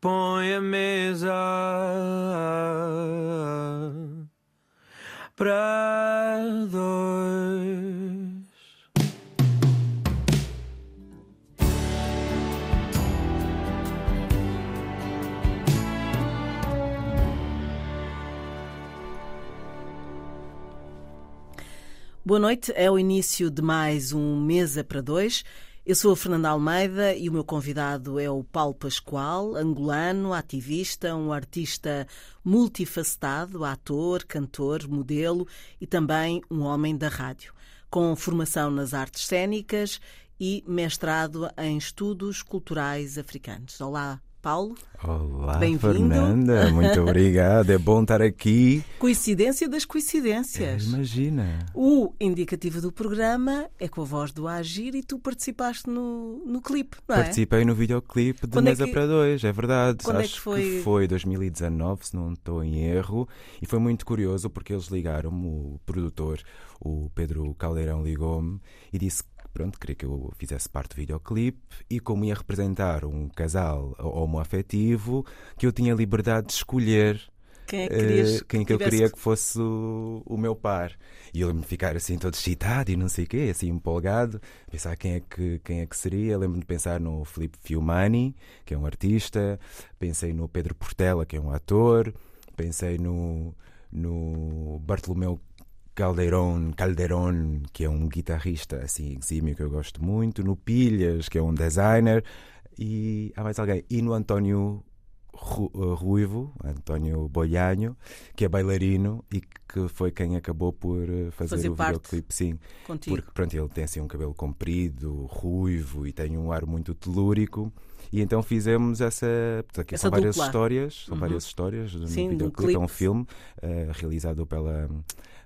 põe a mesa para dois. Boa noite, é o início de mais um Mesa para Dois. Eu sou a Fernanda Almeida e o meu convidado é o Paulo Pascoal, angolano, ativista, um artista multifacetado, ator, cantor, modelo e também um homem da rádio, com formação nas artes cênicas e mestrado em estudos culturais africanos. Olá, Paulo. Olá, Fernanda. Muito obrigado. É bom estar aqui. Coincidência das coincidências. É, imagina. O indicativo do programa é com a voz do Agir e tu participaste no, no clipe, não é? Participei no videoclipe de Quando é Mesa que- para Dois, é verdade. Quando é Acho que foi? foi 2019, se não estou em erro. E foi muito curioso porque eles ligaram-me, o produtor, o Pedro Caldeirão, ligou-me e disse que pronto, queria que eu fizesse parte do videoclipe e como ia representar um casal homoafetivo, que eu tinha liberdade de escolher Quem é que querias eh, quem que eu tivesse- queria que fosse o, o meu par. E eu lembro-me de ficar assim todo excitado e não sei o quê, assim empolgado, pensar quem é que, quem é que seria. Lembro-me de pensar no Filipe Fiumani, que é um artista, pensei no Pedro Portela, que é um ator, pensei no, no Bartolomeu Caldeirón, Calderón, que é um guitarrista assim exímio que eu gosto muito, no Pilhas, que é um designer, e há mais alguém, e no António Ru- uh, Ruivo, António Boianho, que é bailarino e que foi quem acabou por uh, fazer, Fazer o videoclipe, sim. contigo. Porque pronto, ele tem assim um cabelo comprido, ruivo e tem um ar muito telúrico. E então fizemos essa. aqui Essa são várias dupla. histórias, são Uhum. várias histórias no Sim, num videoclipe. É um filme uh, realizado pela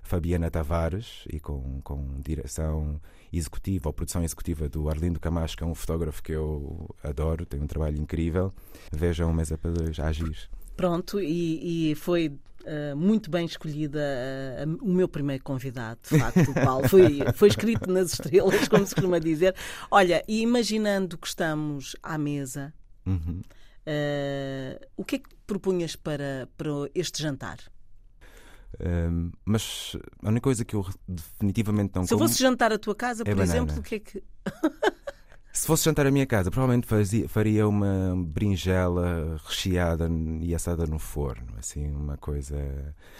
Fabiana Tavares e com, com direção executiva ou produção executiva do Arlindo Camacho, que é um fotógrafo que eu adoro, tem um trabalho incrível. Vejam Mesa para Dois a agir. Pronto, e, e foi eh, muito bem escolhida eh, o meu primeiro convidado, de facto, o Paulo. Foi, foi escrito nas estrelas, como se costuma dizer. Olha, e imaginando que estamos à mesa, Uhum. eh, o que é que propunhas para, para este jantar? Um, mas a única coisa que eu definitivamente não Se eu como. fosse jantar à tua casa, por É banana. exemplo, o que é que. Se fosse jantar à minha casa, provavelmente fazia- faria uma berinjela recheada e assada no forno. Assim, uma coisa.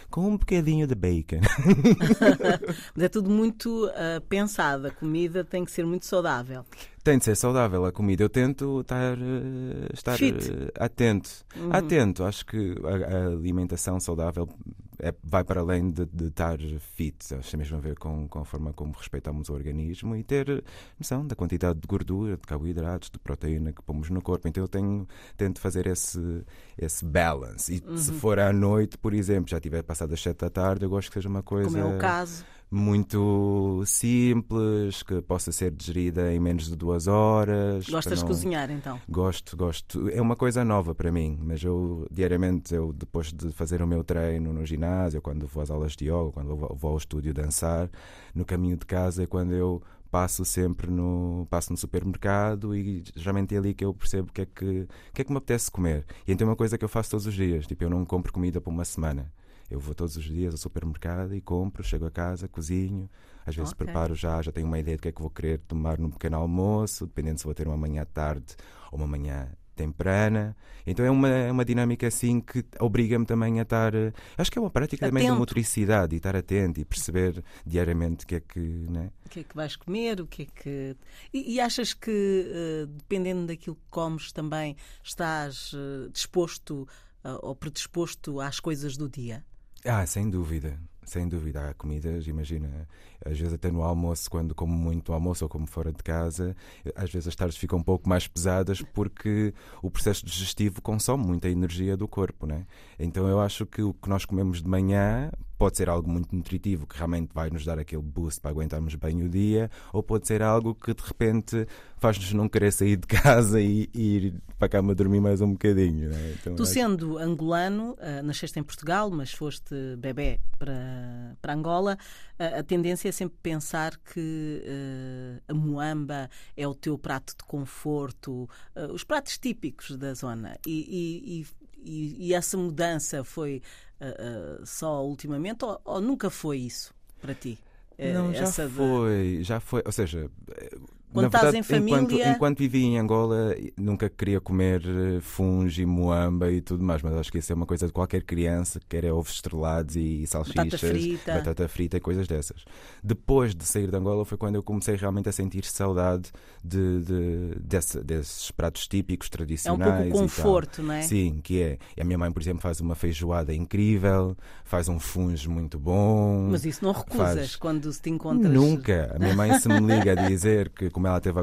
com um bocadinho de bacon. Mas é tudo muito eh, pensado. A comida tem que ser muito saudável. Tem de ser saudável a comida. Eu tento estar, eh, estar Fit. eh, atento. Uhum. Atento. Acho que a, a alimentação saudável é- vai para além de, de estar fit. Acho que tem mesmo a ver com, com a forma como respeitamos o organismo e ter noção da quantidade de gordura, de carboidratos, de proteína que pomos no corpo. Então eu tenho, tento fazer esse, esse balance. E Uhum. se for à noite, por exemplo, já tiver passado as 7 da tarde, eu gosto que seja uma coisa Como é o caso. Muito simples, que possa ser digerida em menos de duas horas. Gostas para de não- cozinhar, então? Gosto, gosto. É uma coisa nova para mim, mas eu diariamente, eu depois de fazer o meu treino no ginásio, quando vou às aulas de yoga, quando vou, vou ao estúdio dançar, no caminho de casa é quando eu passo sempre no passo no supermercado e geralmente é ali que eu percebo o que é que, que é que me apetece comer. E então é uma coisa que eu faço todos os dias, tipo, eu não compro comida por uma semana. Eu vou todos os dias ao supermercado e compro, chego a casa, cozinho, às vezes Ok. preparo já, já tenho uma ideia do que é que vou querer tomar no pequeno almoço, dependendo se vou ter uma manhã à tarde ou uma manhã temprana. Então é uma, é uma dinâmica assim que obriga-me também a estar. eh, Acho que é uma prática também de Atento. motricidade e estar atento e perceber diariamente o que é que. Né? O que é que vais comer? O que é que. E, e achas que, eh, dependendo daquilo que comes, também estás eh, disposto ou predisposto às coisas do dia? Ah, sem dúvida. Sem dúvida, há comidas, imagina, às vezes até no almoço, quando como muito almoço ou como fora de casa, às vezes as tardes ficam um pouco mais pesadas porque o processo digestivo consome muita energia do corpo, né? Então eu acho que o que nós comemos de manhã pode ser algo muito nutritivo, que realmente vai nos dar aquele boost para aguentarmos bem o dia, ou pode ser algo que de repente faz-nos não querer sair de casa e, e ir para a cama dormir mais um bocadinho. Né? Então, Tu, acho- sendo angolano, ah, nasceste em Portugal, mas foste bebê para, uh, para Angola, uh, a tendência é sempre pensar que uh, a moamba é o teu prato de conforto, os pratos típicos da zona. E, e, e, e essa mudança foi só ultimamente ou, ou, nunca foi isso para ti? Não, já foi, já foi. Ou seja, quando Na estás verdade, em família. Enquanto, enquanto vivia em Angola, nunca queria comer eh, funge e moamba e tudo mais, mas acho que isso é uma coisa de qualquer criança, que quer ovos estrelados e salsichas, batata frita. batata frita e coisas dessas. Depois de sair de Angola foi quando eu comecei realmente a sentir saudade de, de desse, desses pratos típicos, tradicionais. É um pouco conforto, não é? Sim, que é. A minha mãe, por exemplo, faz uma feijoada incrível, faz um funge muito bom. Mas isso não recusas faz... quando se te encontras. Nunca. A minha mãe, se me liga a dizer que como ela teve,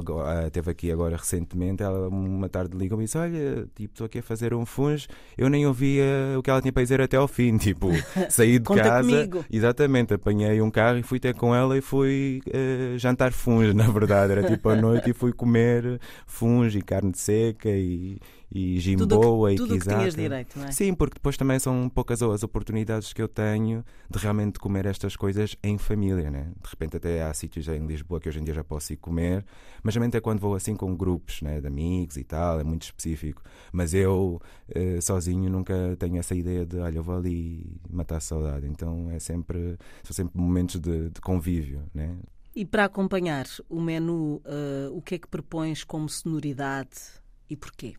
teve aqui agora recentemente, ela uma tarde ligou-me e disse: Olha, tipo, estou aqui a fazer um funge, eu nem ouvia o que ela tinha para dizer até ao fim. Tipo, saí de casa. Comigo. Exatamente, apanhei um carro e fui ter com ela e fui uh, jantar funge, na verdade. Era tipo à noite e fui comer funge e carne seca e e Jimboa e tudo Kizaka. Que tinhas direito, não é? Sim, porque depois também são poucas as oportunidades que eu tenho de realmente comer estas coisas em família, né? De repente até há sítios em Lisboa que hoje em dia já posso ir comer, mas também é quando vou assim com grupos, né, de amigos e tal, é muito específico. Mas eu eh, sozinho nunca tenho essa ideia de, olha, eu vou ali matar a saudade. Então é sempre, são sempre momentos de, de convívio, né? E para acompanhar o menu, uh, o que é que propões como sonoridade e porquê?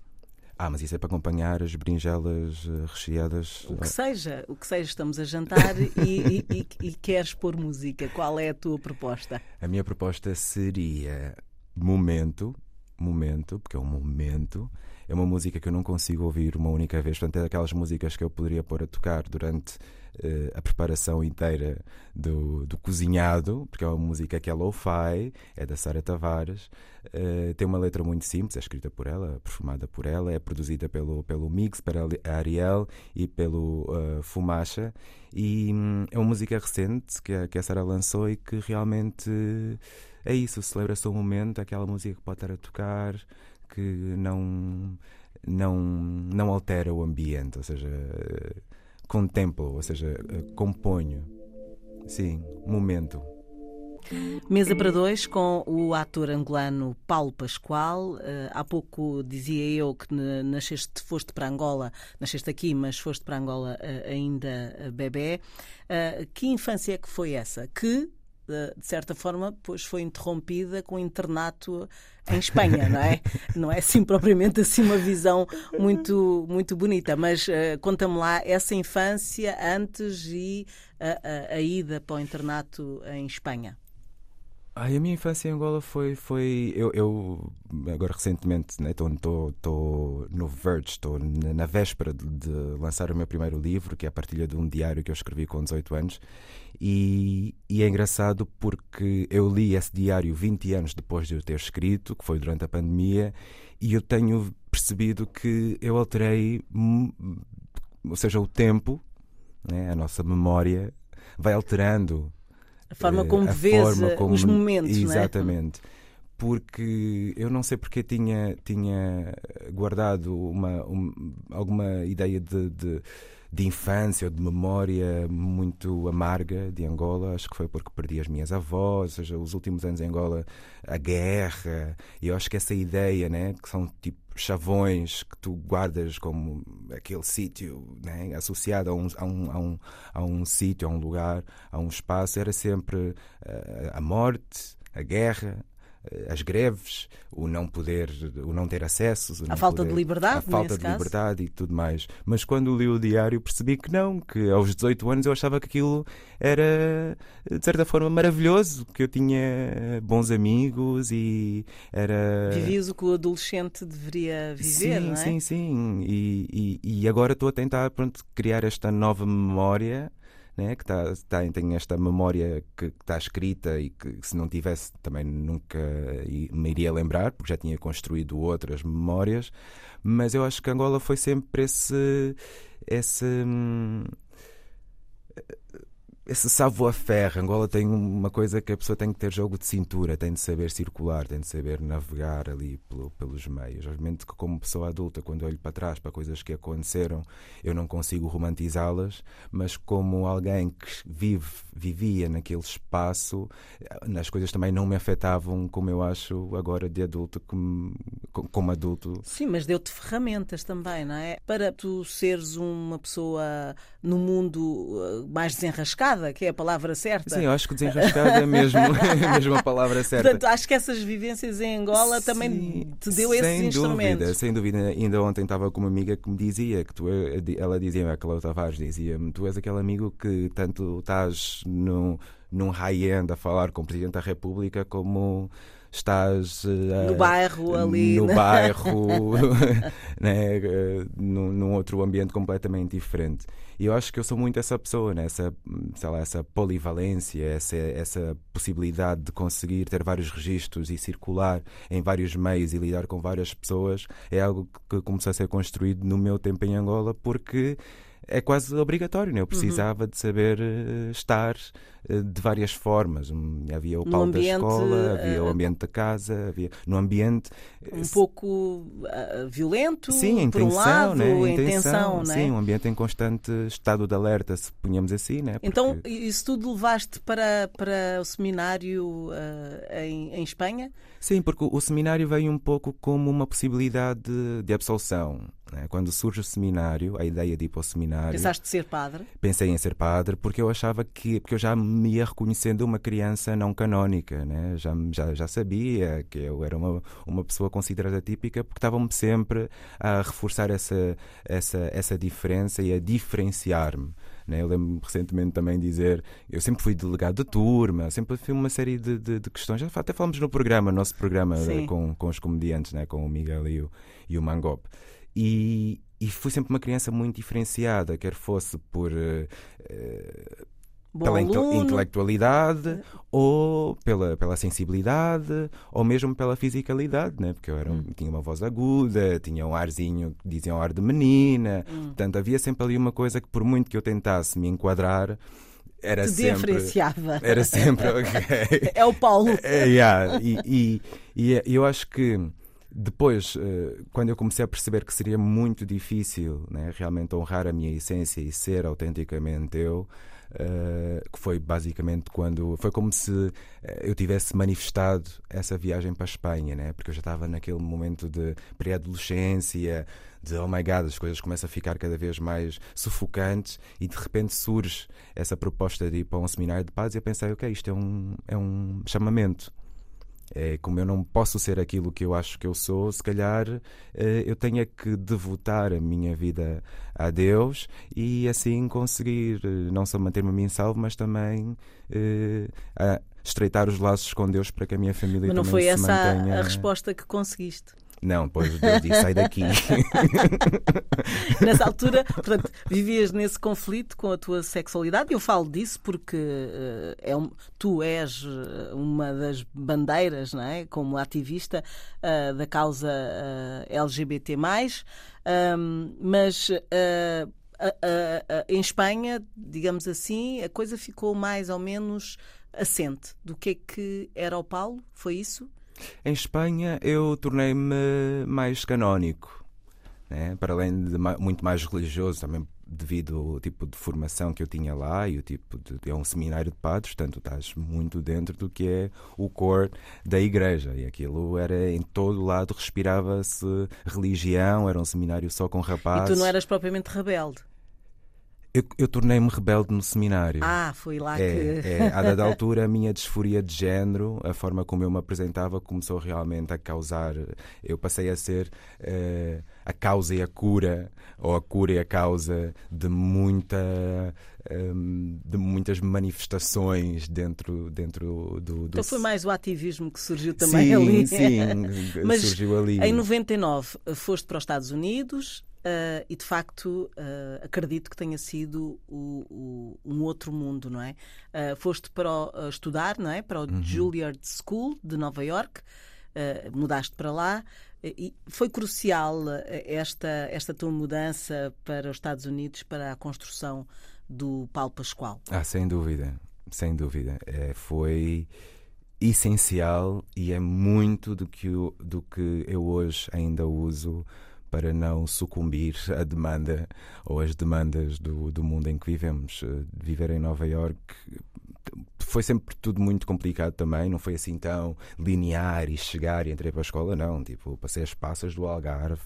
Ah, mas isso é para acompanhar as berinjelas eh, recheadas. O que seja, o que seja, estamos a jantar e, e, e, e queres pôr música. Qual é a tua proposta? A minha proposta seria momento, momento, porque é um momento. É uma música que eu não consigo ouvir uma única vez. Portanto, é daquelas músicas que eu poderia pôr a tocar durante a preparação inteira do, do, cozinhado, porque é uma música que é lo-fi, é da Sara Tavares. Uh, tem uma letra muito simples, é escrita por ela, perfumada por ela, é produzida pelo, pelo Mix, para a Ariel e pelo uh, Fumacha. E um, é uma música recente que a, que a Sara lançou e que realmente é isso, celebra-se o momento, aquela música que pode estar a tocar, que não não não altera o ambiente, ou seja, contemplo, ou seja, eh, componho. Sim, momento. Mesa para dois com o ator angolano Paulo Pascoal. Uh, há pouco dizia eu que nasceste, foste para Angola, nasceste aqui, mas foste para Angola uh, ainda uh, bebê. que infância é que foi essa? Que de certa forma, pois foi interrompida com o internato em Espanha, não é? Não é assim propriamente assim uma visão muito, muito bonita, mas uh, conta-me lá essa infância antes e a, a, a ida para o internato em Espanha. Ai, a minha infância em Angola foi. foi eu, eu agora recentemente estou né, no Verge, estou na véspera de, de, lançar o meu primeiro livro, que é a partilha de um diário que eu escrevi com 18 anos. E, e, é engraçado porque eu li esse diário 20 anos depois de eu ter escrito, que foi durante a pandemia, e eu tenho percebido que eu alterei, ou seja, o tempo, né, a nossa memória vai alterando a forma como a vês forma como, os momentos, Exatamente. Não é? Porque eu não sei porque tinha, tinha guardado uma, um, alguma ideia de, de de infância ou de memória muito amarga de Angola. Acho que foi porque perdi as minhas avós, ou seja, os últimos anos em Angola, a guerra. E eu acho que essa ideia, né, que são tipo chavões que tu guardas como aquele sítio né, associado a um, a um, a um, a um sítio, a um lugar, a um espaço, era sempre uh, a morte, a guerra, as greves, o não poder, o não ter acessos, a falta poder, de liberdade, a falta de caso. liberdade e tudo mais. Mas quando li o diário percebi que não, que aos 18 anos eu achava que aquilo era de certa forma maravilhoso, que eu tinha bons amigos e era vivias o que o adolescente deveria viver, sim, não é? Sim, sim, e, e, e agora estou a tentar pronto, criar esta nova memória né, que tá, tá, tem esta memória que está escrita e que se não tivesse também nunca me iria lembrar, porque já tinha construído outras memórias. Mas eu acho que Angola foi sempre esse. esse esse savoir-faire. Angola tem uma coisa que a pessoa tem que ter jogo de cintura, tem de saber circular, tem de saber navegar ali pelo, pelos meios. Obviamente que, como pessoa adulta, quando olho para trás para coisas que aconteceram, eu não consigo romantizá-las, mas como alguém que vive, vivia naquele espaço, as coisas também não me afetavam como eu acho agora de adulto, como, como adulto. Sim, mas deu-te ferramentas também, não é? Para tu seres uma pessoa no mundo uh, mais desenrascada, que é a palavra certa. Sim, eu acho que desenrascada é mesmo, é mesmo a palavra certa. Portanto, acho que essas vivências em Angola Sim, também te deu esses instrumentos. Dúvida, sem dúvida. Ainda ontem estava com uma amiga que me dizia que tu, ela dizia, a Cláudia Tavares dizia-me, tu és aquele amigo que tanto estás no, num high-end a falar com o Presidente da República como estás uh, no bairro ali no né? bairro né, uh, num, num, outro ambiente completamente diferente e eu acho que eu sou muito essa pessoa né? essa sei lá, essa polivalência essa essa possibilidade de conseguir ter vários registros e circular em vários meios e lidar com várias pessoas é algo que começou a ser construído no meu tempo em Angola porque é quase obrigatório, né? eu precisava uhum. de saber uh, estar uh, de várias formas. Havia o pau da escola, havia uh, o ambiente da casa, havia no ambiente um pouco violento, sim, a intenção, por um lado, né? a intenção, intenção né? sim, um ambiente em constante estado de alerta, se ponhamos assim, né? Porque... Então isso tudo levaste para para o seminário em, em Espanha? Sim, porque o seminário veio um pouco como uma possibilidade de, de absolução. Né? Quando surge o seminário, a ideia de ir para o seminário. Pensaste ser padre? Pensei em ser padre porque eu achava que. porque eu já me ia reconhecendo uma criança não canónica, né? já, já, já sabia que eu era uma, uma pessoa considerada típica porque estavam-me sempre a reforçar essa, essa, essa diferença e a diferenciar-me. Né? Eu lembro-me recentemente também dizer, eu sempre fui delegado de turma, sempre fui uma série de, de, de questões, já até falamos no programa, nosso programa com, com os comediantes, né? com o Miguel e o, e o Mangop. E, e fui sempre uma criança muito diferenciada, quer fosse por. Uh, pela aluno. intelectualidade ou pela, pela sensibilidade ou mesmo pela fisicalidade, né? porque eu era, hum. tinha uma voz aguda, tinha um arzinho que diziam um ar de menina, hum. portanto havia sempre ali uma coisa que por muito que eu tentasse me enquadrar era Te sempre diferenciava. era sempre okay. é o Paulo é, yeah. e, e, e eu acho que depois, eh, quando eu comecei a perceber que seria muito difícil né, realmente honrar a minha essência e ser autenticamente eu, Uh, que foi basicamente quando foi como se uh, eu tivesse manifestado essa viagem para a Espanha, né? porque eu já estava naquele momento de pré-adolescência, de oh my god, as coisas começam a ficar cada vez mais sufocantes e de repente surge essa proposta de ir para um seminário de paz e eu pensei, ok, isto é um, é um chamamento. É, como eu não posso ser aquilo que eu acho que eu sou, se calhar eh, eu tenho que devotar a minha vida a Deus e assim conseguir eh, não só manter-me a mim salvo, mas também eh, estreitar os laços com Deus para que a minha família mas não também foi se essa mantenha... a resposta que conseguiste? Não, depois Deus disse, sai daqui. Nessa altura, portanto, vivias nesse conflito com a tua sexualidade. Eu falo disso porque uh, é um, tu és eh, uma das bandeiras, não é? como ativista uh, da causa uh, LGBT. Um, mas em Espanha, digamos assim, a coisa ficou mais ou menos assente do que é que era o Paulo? Foi isso? Em Espanha eu tornei-me mais canónico, né? para além de muito mais religioso, também devido ao tipo de formação que eu tinha lá e o tipo de é um seminário de padres, portanto estás muito dentro do que é o core da igreja e aquilo era em todo lado respirava-se religião, era um seminário só com rapazes. E tu não eras propriamente rebelde? Eu, eu tornei-me rebelde no seminário. Ah, foi lá é, que. É, a dada altura, a minha disforia de género, a forma como eu me apresentava, começou realmente a causar. Eu passei a ser uh, a causa e a cura, ou a cura e a causa de muita. Um, de muitas manifestações dentro, dentro do, do. Então foi mais o ativismo que surgiu também sim, ali. Sim, Mas surgiu ali. Em 99 foste para os Estados Unidos, Uh, e de facto uh, acredito que tenha sido o, o, um outro mundo, não é? Uh, foste para o, estudar, não é? Para o uhum. Juilliard School de Nova York, mudaste para lá. E foi crucial esta, esta tua mudança para os Estados Unidos para a construção do Paulo Pascoal? Ah, sem dúvida, sem dúvida. É, foi essencial e é muito do que, eu, do que eu hoje ainda uso para não sucumbir à demanda ou às demandas do, do mundo em que vivemos. Viver em Nova York foi sempre tudo muito complicado também, não foi assim tão linear e chegar e entrei para a escola, não. Tipo, passei as passas do Algarve,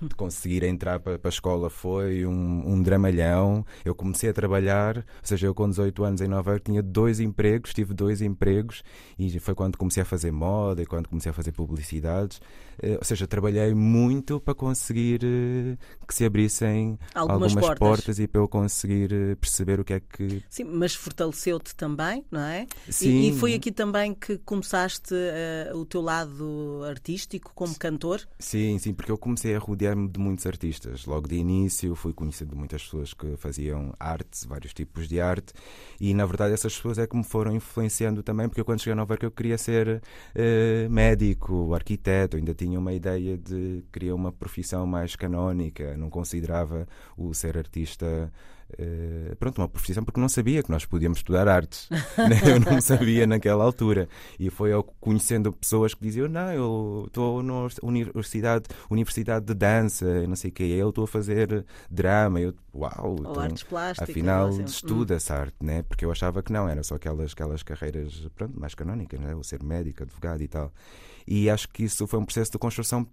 de conseguir entrar para, para a escola foi um, um, dramalhão. Eu comecei a trabalhar, ou seja, eu com 18 anos em Nova Iorque tinha dois empregos, tive dois empregos e foi quando comecei a fazer moda e quando comecei a fazer publicidades. Eh, ou seja, trabalhei muito para conseguir eh, que se abrissem algumas, algumas portas. portas. e para eu conseguir eh, perceber o que é que. Sim, mas fortaleceu-te também, não é? Sim. E, e foi aqui também que começaste uh, o teu lado artístico como cantor? Sim, sim, porque eu comecei a rodear rodear-me de muitos artistas. Logo de início fui conhecendo muitas pessoas que faziam arte, vários tipos de arte, e na verdade essas pessoas é que me foram influenciando também, porque eu, quando cheguei a Nova Iorque eu queria ser uh, médico, arquiteto, ainda tinha uma ideia de queria uma profissão mais canónica, não considerava o ser artista Uh, pronto, uma profissão porque não sabia que nós podíamos estudar artes. Né? eu não sabia naquela altura. E foi eu conhecendo pessoas que diziam: Não, eu estou na universidade, universidade de dança, não sei o que, eu estou a fazer drama. Eu, uau, Ou então, artes plásticas. Afinal, estuda-se hum. arte, né? porque eu achava que não, era só aquelas, aquelas carreiras pronto, mais canónicas, né? o ser médico, advogado e tal. E acho que isso foi um processo de construção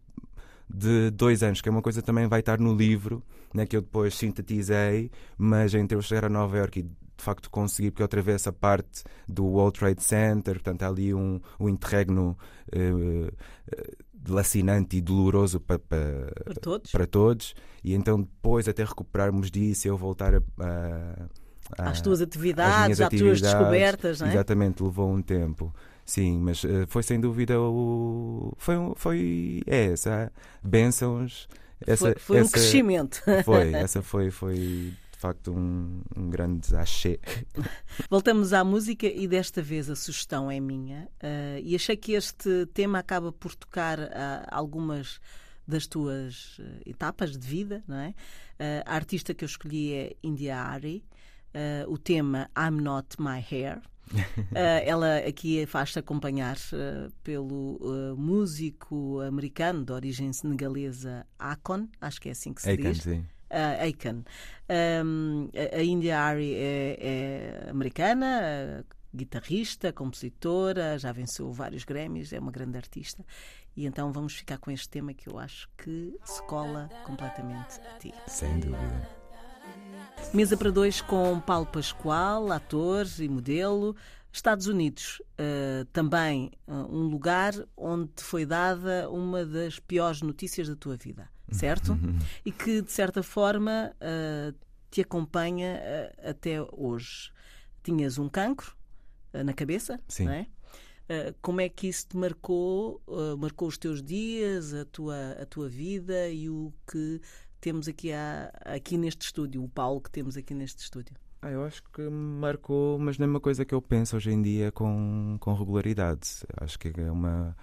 de dois anos, que é uma coisa que também vai estar no livro, né, que eu depois sintetizei, mas entre eu chegar a Nova York e de facto conseguir, porque eu atravesso a parte do World Trade Center, portanto há ali um, um interregno uh, lacinante e doloroso para, para, para, todos. para todos, e então depois até recuperarmos disso, eu voltar a às tuas atividades, às, às tuas descobertas, não é? Exatamente, levou um tempo. Sim, mas uh, foi sem dúvida o. Foi, foi é, essa. Bênçãos. Essa, foi, foi essa, um crescimento. Foi, essa foi, foi de facto um, um grande achê. Voltamos à música e desta vez a sugestão é minha. Uh, e achei que este tema acaba por tocar uh, algumas das tuas etapas de vida, não é? a artista que eu escolhi é India Ari. O tema I'm Not My Hair. Uh, ela aqui faz-se acompanhar uh, pelo uh, músico americano de origem senegalesa Akon, acho que é assim que se Akon, diz. Sim. Uh, Akon. Um, a India Ari é, é americana, guitarrista, compositora, já venceu vários Grammys, é uma grande artista. E então vamos ficar com este tema que eu acho que se cola completamente a ti. Sem dúvida. Mesa para dois com Paulo Pascoal, ator e modelo. Estados Unidos, uh, também uh, um lugar onde te foi dada uma das piores notícias da tua vida, certo? e que, de certa forma, uh, te acompanha até hoje. Tinhas um cancro na cabeça, Sim. não é? como é que isso te marcou, marcou os teus dias, a tua, a tua vida e o que temos aqui, a, aqui neste estúdio, o Paulo que temos aqui neste estúdio? Ah, eu acho que marcou, mas não é uma coisa que eu penso hoje em dia com, com regularidade. Acho que é, uma,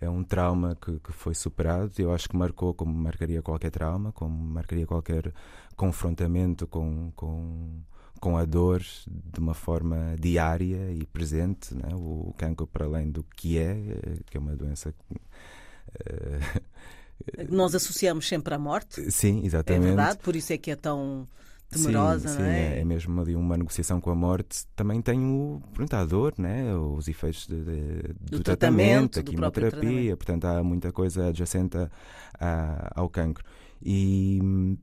é um trauma que, que foi superado. Eu acho que marcou como marcaria qualquer trauma, como marcaria qualquer confrontamento com, com, com a dor de uma forma diária e presente. Né? O cancro, para além do que é, que é uma doença. Uh, nós associamos sempre à morte. Sim, exatamente. É verdade, por isso é que é tão temerosa, sim, não é? é? é? mesmo ali uma negociação com a morte. Também tem o, pronto, a dor, né? os efeitos de, de, do, do, tratamento, a quimioterapia, portanto há muita coisa adjacente a, a, ao cancro. E,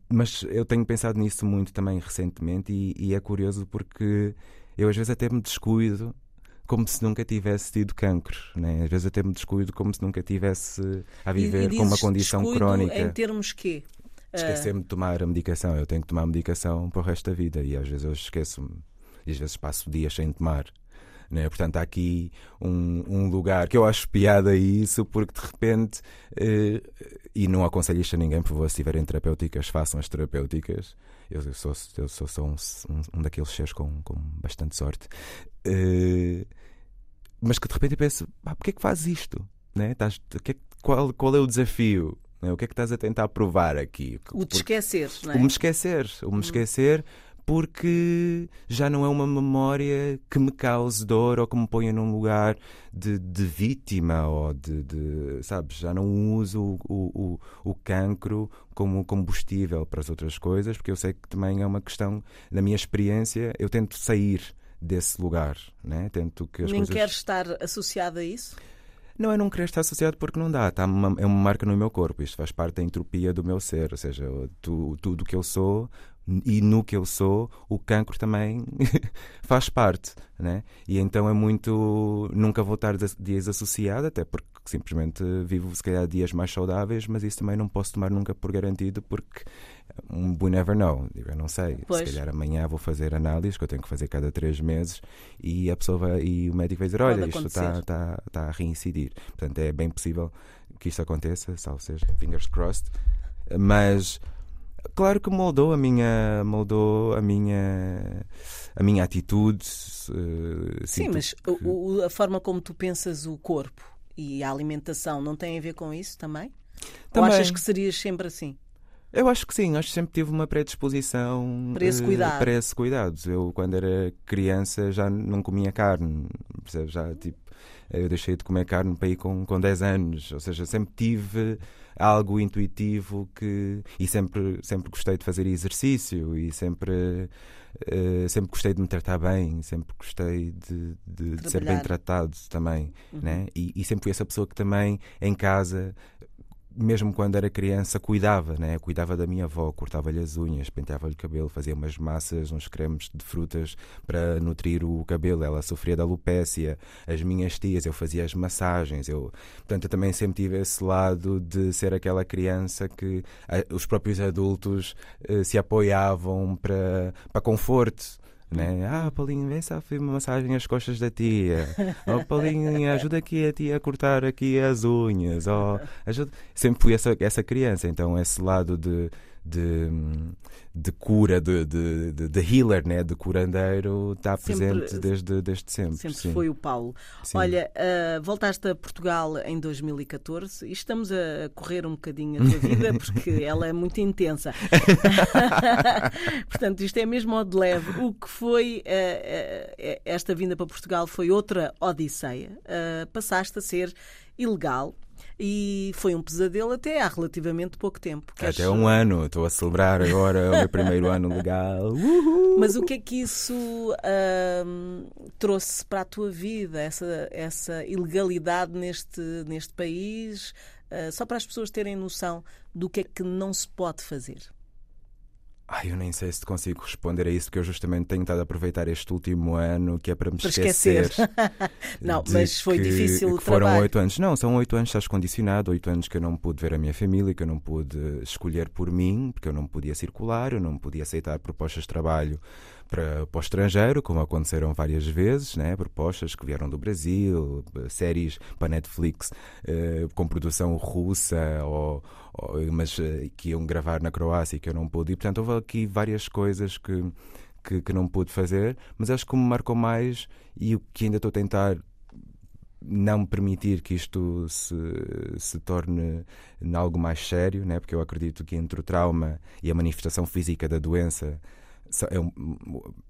mas eu tenho pensado nisso muito também recentemente e, e é curioso porque eu às vezes até me descuido como se nunca tivesse tido cancro, né? às vezes até me descuido como se nunca tivesse a viver e, e com uma condição crónica. Em termos quê? Esquecer-me de tomar a medicação. Eu tenho que tomar a medicação para o resto da vida e às vezes eu esqueço-me. E às vezes passo dias sem tomar. Né? Portanto, há aqui um, um, lugar que eu acho piada isso, porque de repente, eh, e não aconselho isto a ninguém, por favor, se tiverem terapêuticas, façam as terapêuticas. Eu, eu sou, eu sou, sou um, um, um, daqueles seres com, com bastante sorte. Eh, mas que de repente eu penso, ah, porquê é que fazes isto? Né? Que, é qual, qual é o desafio? né? O que é que estás a tentar provar aqui? O de esquecer, não é? o me esquecer, o me Uhum. esquecer porque já não é uma memória que me cause dor ou que me ponha num lugar de, de vítima ou de, de- sabes, já não uso o, o, o cancro como combustível para as outras coisas, porque eu sei que também é uma questão, na minha experiência, eu tento sair desse lugar, né? Tento que as Nem coisas queres estar associado a isso? Não, eu não querer estar associado porque não dá. Tá uma, é uma marca no meu corpo. Isto faz parte da entropia do meu ser. Ou seja, tudo que eu sou e no que eu sou, o cancro também faz parte. Né? E então é muito. Nunca vou estar des- desassociado, até porque simplesmente vivo, se calhar, dias mais saudáveis, mas isso também não posso tomar nunca por garantido porque. Um, We never know, eu não sei. Pois. Se calhar amanhã vou fazer análises que eu tenho que fazer cada três meses e a pessoa vai, e o médico vai dizer: Pode Olha, isto está está, está a reincidir. Portanto, é bem possível que isto aconteça, salvo seja, fingers crossed. Mas claro que moldou a minha moldou a minha a minha atitude. eh, Sim, mas que- o- a forma como tu pensas o corpo e a alimentação não tem a ver com isso também? Também. Ou achas que serias sempre assim? Eu acho que sim, acho que sempre tive uma predisposição Para esse eh, cuidado. para esse cuidado. Eu, quando era criança, já não comia carne, percebes? Já, tipo, eu deixei de comer carne para ir com, com 10 anos, ou seja, sempre tive algo intuitivo que. E sempre, sempre gostei de fazer exercício e sempre. eh, sempre gostei de me tratar bem, sempre gostei de, de- de ser bem tratado também, Uhum. né? E, e sempre fui essa pessoa que também em casa mesmo quando era criança, cuidava, né? Cuidava da minha avó, cortava-lhe as unhas, penteava-lhe o cabelo, fazia umas massas, uns cremes de frutas para nutrir o cabelo. Ela sofria da alopécia. As minhas tias, eu fazia as massagens. Eu, portanto, eu também sempre tive esse lado de ser aquela criança que ah, os próprios adultos eh, se apoiavam para, para conforto. Né? Ah, Paulinho, vem só fazer uma massagem às costas da tia. Oh, Paulinho, ajuda aqui a tia a cortar aqui as unhas. Oh, ajuda. Sempre fui essa, essa criança, então esse lado de, de, de cura, de, de, de, healer, né? de curandeiro, está Sempre- presente desde, desde sempre. Sempre sim. foi o Paulo. Sim. Olha, ah, voltaste a Portugal em 2014 e estamos a correr um bocadinho a tua vida porque ela é muito intensa. Portanto, isto é mesmo ao de leve. O que foi ah, ah, esta vinda para Portugal foi outra odisseia. Passaste a ser ilegal e foi um pesadelo até há relativamente pouco tempo. Queres- Até um ano, estou a celebrar agora o meu primeiro ano legal. Uhul. Mas o que é que isso ahm, trouxe para a tua vida, essa, essa ilegalidade neste, neste país? Ah, só para as pessoas terem noção do que é que não se pode fazer. Ai, eu nem sei se te consigo responder a isso, porque eu justamente tenho estado a aproveitar este último ano que é para me Para esquecer. esquecer. Não, mas foi que- difícil que foram oito anos. Não, são oito anos, estás condicionado, oito anos que eu não pude ver a minha família, que eu não pude escolher por mim, porque eu não podia circular, eu não podia aceitar propostas de trabalho para, para o estrangeiro, como aconteceram várias vezes, né? propostas que vieram do Brasil, séries para Netflix eh, com produção russa, ou, ou- mas eh, que iam gravar na Croácia e que eu não pude. E, portanto, houve aqui várias coisas que, que, que não pude fazer, mas acho que me marcou mais e o que ainda estou a tentar não permitir que isto se, se torne algo mais sério, né? porque eu acredito que entre o trauma e a manifestação física da doença só- é um-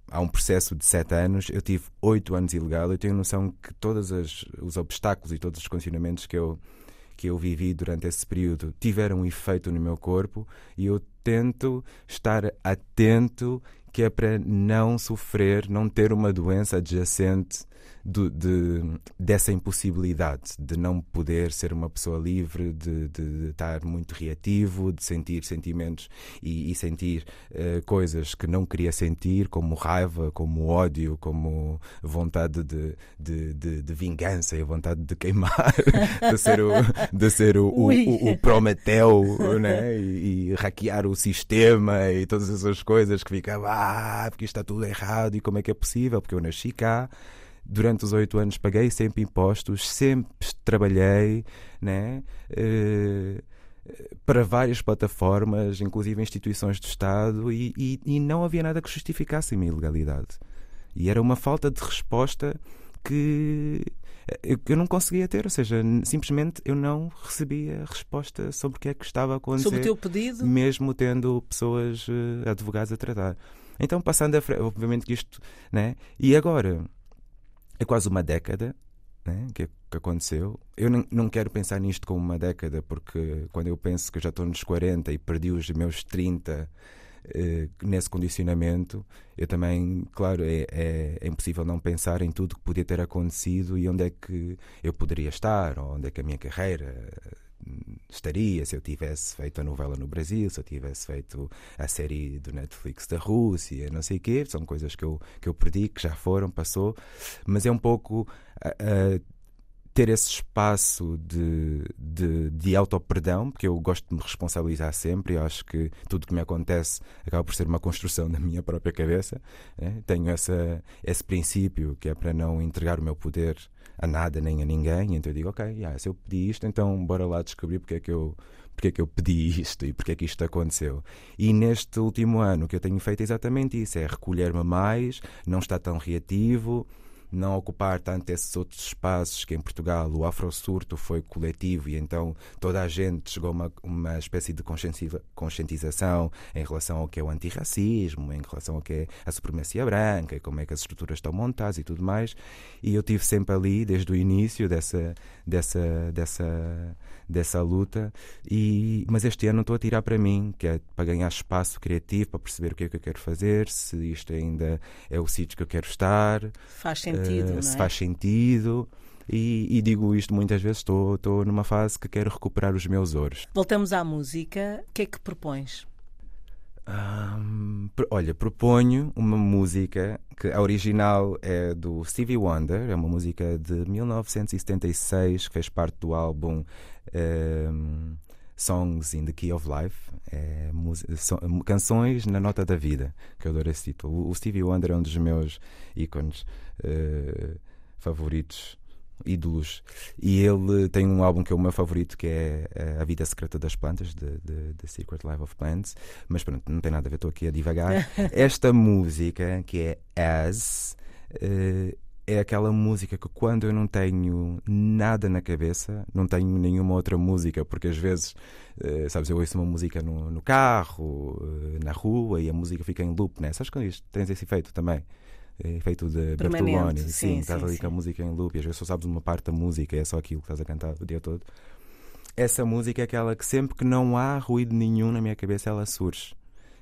há um processo de sete anos. Eu tive oito anos ilegal. Eu tenho noção que todos as- os obstáculos e todos os condicionamentos que eu que eu vivi durante esse período tiveram um efeito no meu corpo e eu tento estar atento que é para não sofrer, não ter uma doença adjacente do- de, dessa impossibilidade de não poder ser uma pessoa livre, de, de- de estar muito reativo, de sentir sentimentos e, e sentir eh, coisas que não queria sentir, como raiva, como ódio, como vontade de, de, de- de vingança e vontade de queimar, de ser o, de ser o, o, o- o Prometeu né? e, e hackear o sistema e todas essas coisas que ficava, ah, porque isto está tudo errado e como é que é possível? Porque eu nasci cá durante os oito anos paguei sempre impostos, sempre trabalhei, né? Eh, para várias plataformas, inclusive instituições do Estado, e, e- e não havia nada que justificasse a minha ilegalidade. E era uma falta de resposta que eu, eu não conseguia ter, ou seja, simplesmente eu não recebia resposta sobre o que é que estava a acontecer Sobre o teu pedido, mesmo tendo pessoas, eh, advogados a tratar. Então, passando a frente, obviamente que isto, né? E agora, é quase uma década, né? Que, que aconteceu. Eu não, quero pensar nisto como uma década, porque quando eu penso que já estou nos 40 e perdi os meus 30 eh, nesse condicionamento, eu também, claro, é, é, é impossível não pensar em tudo que podia ter acontecido e onde é que eu poderia estar, ou onde é que a minha carreira estaria se eu tivesse feito a novela no Brasil, se eu tivesse feito a série do Netflix da Rússia, não sei o quê. São coisas que eu, que eu perdi, que já foram, passou. Mas é um pouco ah, ah, ter esse espaço de, de, de auto-perdão, porque eu gosto de me responsabilizar sempre. Eu acho que tudo que me acontece acaba por ser uma construção da minha própria cabeça. né? Tenho essa, esse princípio que é para não entregar o meu poder a nada nem a ninguém. Então eu digo, ok, yeah, se eu pedi isto, então bora lá descobrir porque é que eu. Porque é que eu pedi isto e porque é que isto aconteceu? E neste último ano o que eu tenho feito é exatamente isso: é recolher-me mais, não estar tão reativo, não ocupar tanto esses outros espaços que em Portugal o afrosurto foi coletivo e então toda a gente chegou a uma, uma espécie de conscientiza- conscientização em relação ao que é o antirracismo, em relação ao que é a supremacia branca e como é que as estruturas estão montadas e tudo mais. E eu tive sempre ali desde o início dessa dessa dessa dessa luta e mas este ano estou a tirar para mim que é para ganhar espaço criativo para perceber o que é que eu quero fazer se isto ainda é o sítio que eu quero estar faz sentido, eh, não é? se faz sentido. E, e digo isto muitas vezes, estou estou numa fase que quero recuperar os meus ouros. Voltamos à música. O que é que propões? Pro- olha, proponho uma música que a original é do Stevie Wonder, é uma música de 1976 que fez parte do álbum ahm, Songs in the Key of Life, é so- canções na nota da vida, que eu adoro esse título. O- Stevie Wonder é um dos meus ícones eh, favoritos. Ídolos, e ele tem um álbum que é o meu favorito, que é eh, A Vida Secreta das Plantas, de, Secret Life of Plants. Mas pronto, não tem nada a ver, estou aqui a divagar. Esta música, que é As, eh, é aquela música que quando eu não tenho nada na cabeça, não tenho nenhuma outra música, porque às vezes, eh, sabes, eu ouço uma música no, no carro, eh, na rua, e a música fica em loop, né? Sabes quando isto tens esse efeito também? Eh, Efeito de Bertoloni, sim, sim, estás sim, ali sim. com a música em loop, e às vezes só sabes uma parte da música, é só aquilo que estás a cantar o dia todo. Essa música é aquela que sempre que não há ruído nenhum na minha cabeça, ela surge,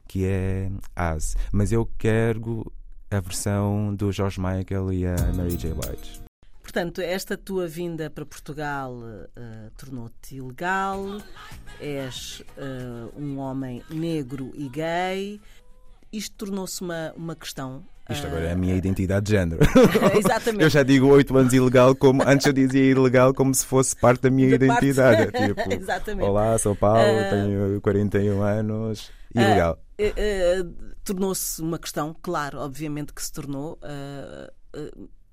que é As. Mas eu quero a versão do George Michael e a Mary J. Blige. Portanto, esta tua vinda para Portugal eh, tornou-te ilegal, és eh, um homem negro e gay. Isto tornou-se uma, uma questão. Isto eh, agora é a minha identidade de género. Exatamente. Eu já digo 8 anos ilegal, como antes eu dizia ilegal como se fosse parte da minha Da parte- identidade. É Tipo, Exatamente. olá, sou Paulo, Ah. tenho 41 anos, ilegal. Eh, eh, tornou-se uma questão, claro, obviamente que se tornou, eh, eh,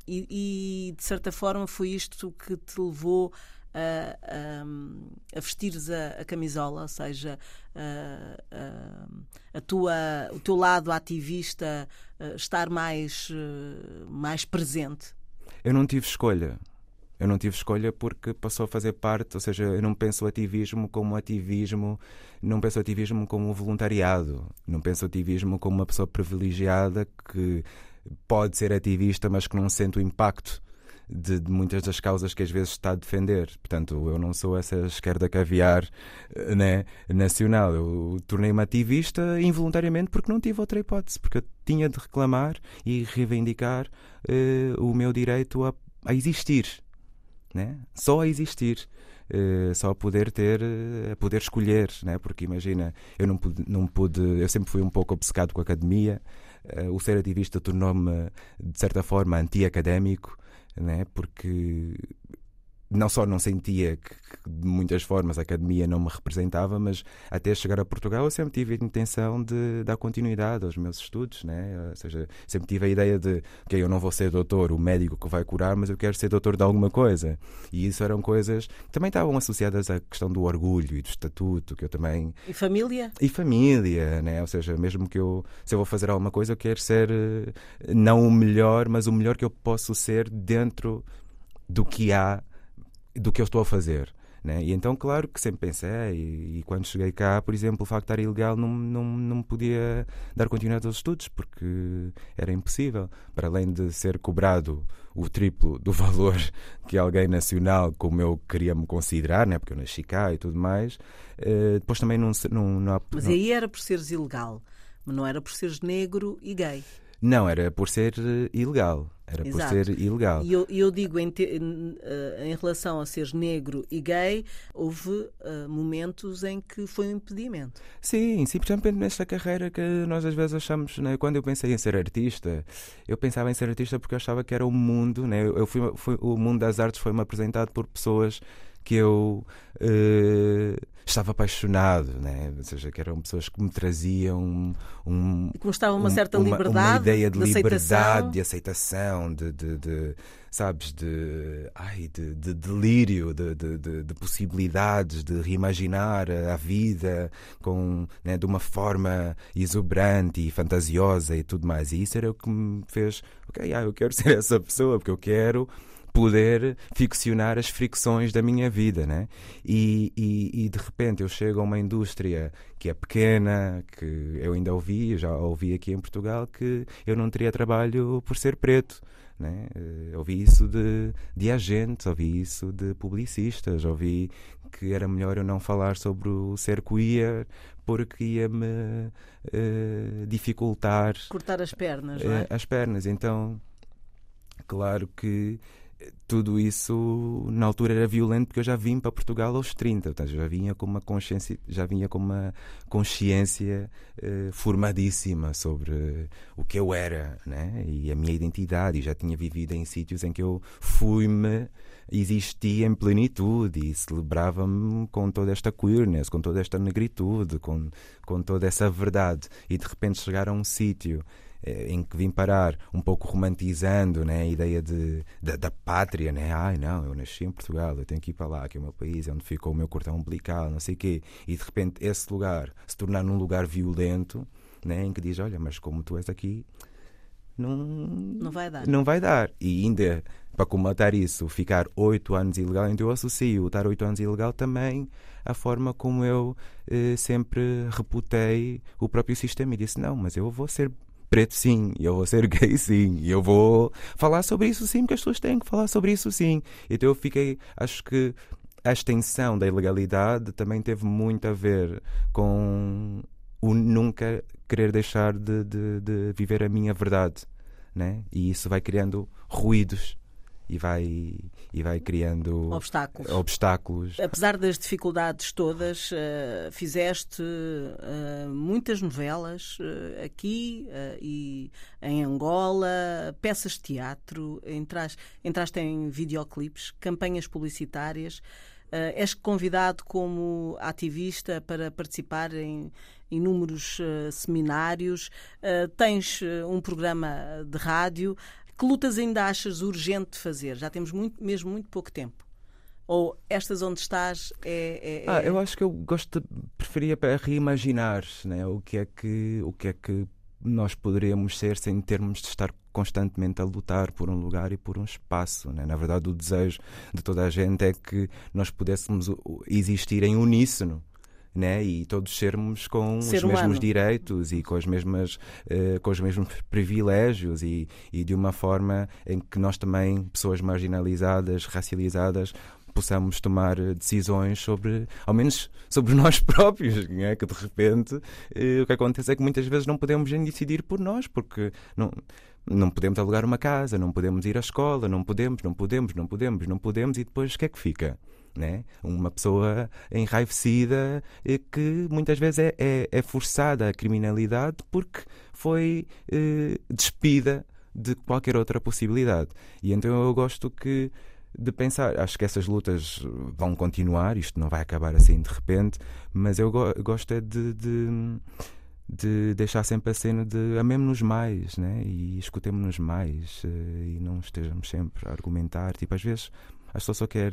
e, e, de certa forma foi isto que te levou a, a, a vestires a, a camisola, ou seja, a, tua, o teu lado ativista estar mais, mais presente. Eu não tive escolha. Eu não tive escolha porque passou a fazer parte, ou seja, eu não penso ativismo como ativismo, não penso ativismo como um voluntariado, não penso ativismo como uma pessoa privilegiada que pode ser ativista, mas que não sente o impacto de, de muitas das causas que às vezes está a defender. Portanto, eu não sou essa esquerda caviar né, nacional. Eu tornei-me ativista involuntariamente porque não tive outra hipótese, porque eu tinha de reclamar e reivindicar eh, o meu direito a, a existir. Né? Só a existir. Eh, só a poder ter, eh, a poder escolher, né? porque imagina, eu não pude, não pude, eu sempre fui um pouco obcecado com a academia, eh, o ser ativista tornou-me, de certa forma, anti-académico, né? porque não só não sentia que, que, de muitas formas a academia não me representava, mas até chegar a Portugal eu sempre tive a intenção de dar continuidade aos meus estudos, né? ou seja, sempre tive a ideia de que eu não vou ser doutor, o médico que vai curar, mas eu quero ser doutor de alguma coisa. E isso eram coisas que também estavam associadas à questão do orgulho e do estatuto, que eu também. E família? E família, né? ou seja, mesmo que eu, se eu vou fazer alguma coisa, eu quero ser não o melhor, mas o melhor que eu posso ser dentro do que há, do que eu estou a fazer. Né? E então, claro que sempre pensei, e, e, quando cheguei cá, por exemplo, o facto de estar ilegal não, não, não podia dar continuidade aos estudos, porque era impossível. Para além de ser cobrado o triplo do valor que alguém nacional, como eu queria me considerar, né? porque eu nasci cá e tudo mais, eh, depois também não, não, não, Mas aí era por seres ilegal, mas não era por seres negro e gay. Não, era por ser eh, ilegal. Era Exato. por ser ilegal. E eu, eu digo, em, te, em, eh, em, relação a seres negro e gay, houve uh, momentos em que foi um impedimento. Sim, simplesmente nesta carreira que nós às vezes achamos. Né? Quando eu pensei em ser artista, eu pensava em ser artista porque eu achava que era o mundo. Né? Eu fui, fui o mundo das artes foi-me apresentado por pessoas que eu uh, estava apaixonado, né? ou seja, que eram pessoas que me traziam um, que mostravam uma certa liberdade, uma ideia de, de liberdade, aceitação. de aceitação, de, de, de sabes, de, ai, de, de delírio, de, de, de, possibilidades, de reimaginar a vida com, né, de uma forma exuberante e fantasiosa e tudo mais. E isso era o que me fez, ok, ah, eu quero ser essa pessoa, porque eu quero poder ficcionar as fricções da minha vida, né? E, e, e, de repente eu chego a uma indústria que é pequena, que eu ainda ouvi, já ouvi aqui em Portugal, que eu não teria trabalho por ser preto. Né? Uh, ouvi isso de, de agentes, ouvi isso de publicistas, ouvi que era melhor eu não falar sobre o ser queer porque ia-me uh, dificultar. Cortar as pernas, não é? Uh, as pernas. Então, claro que tudo isso na altura era violento porque eu já vim para Portugal aos 30, portanto, já vinha com uma consciência, já vinha com uma consciência eh, formadíssima sobre o que eu era, né? E a minha identidade, e já tinha vivido em sítios em que eu fui-me existia em plenitude e celebrava-me com toda esta queerness, com toda esta negritude, com, com toda essa verdade. E de repente chegar a um sítio eh, em que vim parar, um pouco romantizando né, a ideia de, da, da, pátria, né? Ai, não, eu nasci em Portugal, eu tenho que ir para lá, que é o meu país, é onde ficou o meu cordão umbilical, não sei o quê. E de repente esse lugar se tornar num lugar violento, né, em que diz: Olha, mas como tu és aqui, não, não vai dar. Não vai dar. E ainda para combater isso, ficar oito anos ilegal, então eu associo estar oito anos ilegal também à forma como eu eh, sempre reputei o próprio sistema e disse: Não, mas eu vou ser preto sim, eu vou ser gay sim, eu vou falar sobre isso sim, porque as pessoas têm que falar sobre isso sim. Então eu fiquei, acho que a extensão da ilegalidade também teve muito a ver com o nunca querer deixar de, de, de viver a minha verdade, né? E isso vai criando ruídos e vai, e vai criando obstáculos. obstáculos. Apesar das dificuldades todas, uh, fizeste uh, muitas novelas uh, aqui e em Angola, peças de teatro, entraste, entraste em videoclipes, campanhas publicitárias. és convidado como ativista para participar em inúmeros seminários, tens um programa de rádio. Que lutas ainda achas urgente fazer? Já temos muito, mesmo muito pouco tempo. Ou estas onde estás é. é, é... Ah, eu acho que eu gosto de, preferia reimaginar né? o, que é que, o que é que nós poderíamos ser sem termos de estar constantemente a lutar por um lugar e por um espaço. Né? Na verdade, o desejo de toda a gente é que nós pudéssemos existir em uníssono né? e todos sermos com Ser os humano. mesmos direitos e com, as mesmas, uh, com os mesmos privilégios e, e de uma forma em que nós também, pessoas marginalizadas, racializadas, possamos tomar decisões sobre, ao menos sobre nós próprios, né? que de repente eh, o que acontece é que muitas vezes não podemos nem decidir por nós, porque não, não podemos alugar uma casa, não podemos ir à escola, não podemos, não podemos, não podemos, não podemos, e depois o que é que fica? Né? Uma pessoa enraivecida que muitas vezes é, é, é forçada à criminalidade porque foi eh, despida de qualquer outra possibilidade. E então eu gosto que de pensar, acho que essas lutas vão continuar, isto não vai acabar assim de repente, mas eu go gosto é de, de, de, deixar sempre a cena de amemos-nos mais né? e escutemos-nos mais eh, e não estejamos sempre a argumentar. Tipo, às vezes a pessoa só quer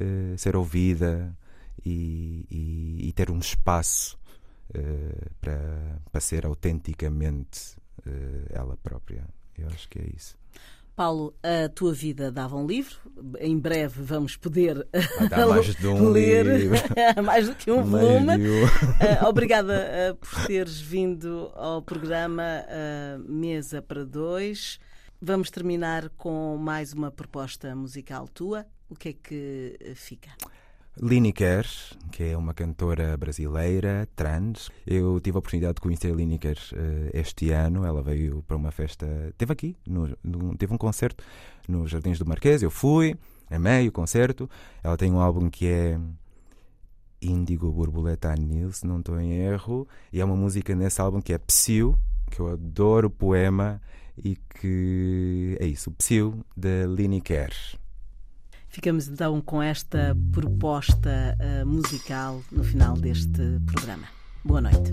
uh, ser ouvida e, e, e, ter um espaço uh, para, para ser autenticamente uh, ela própria. Eu acho que é isso. Paulo, a tua vida dava um livro. Em breve vamos poder dar mais de um ler livro. mais do que um volume. Uh, obrigada uh, por teres vindo ao programa uh, Mesa para Dois. Vamos terminar com mais uma proposta musical tua. O que é que uh, fica? Lineker, que é uma cantora brasileira, trans. Eu tive a oportunidade de conhecer a Lineker eh, este ano. Ela veio para uma festa. Teve aqui, no- no- teve um concerto nos Jardins do Marquês. Eu fui, amei o concerto. Ela tem um álbum que é Índigo Borboleta Anil, se não estou em erro. E é uma música nesse álbum que é Psyu, que eu adoro o poema. E que é isso, o Psyu da Lineker. Ficamos então com esta proposta uh, musical no final deste programa. Boa noite.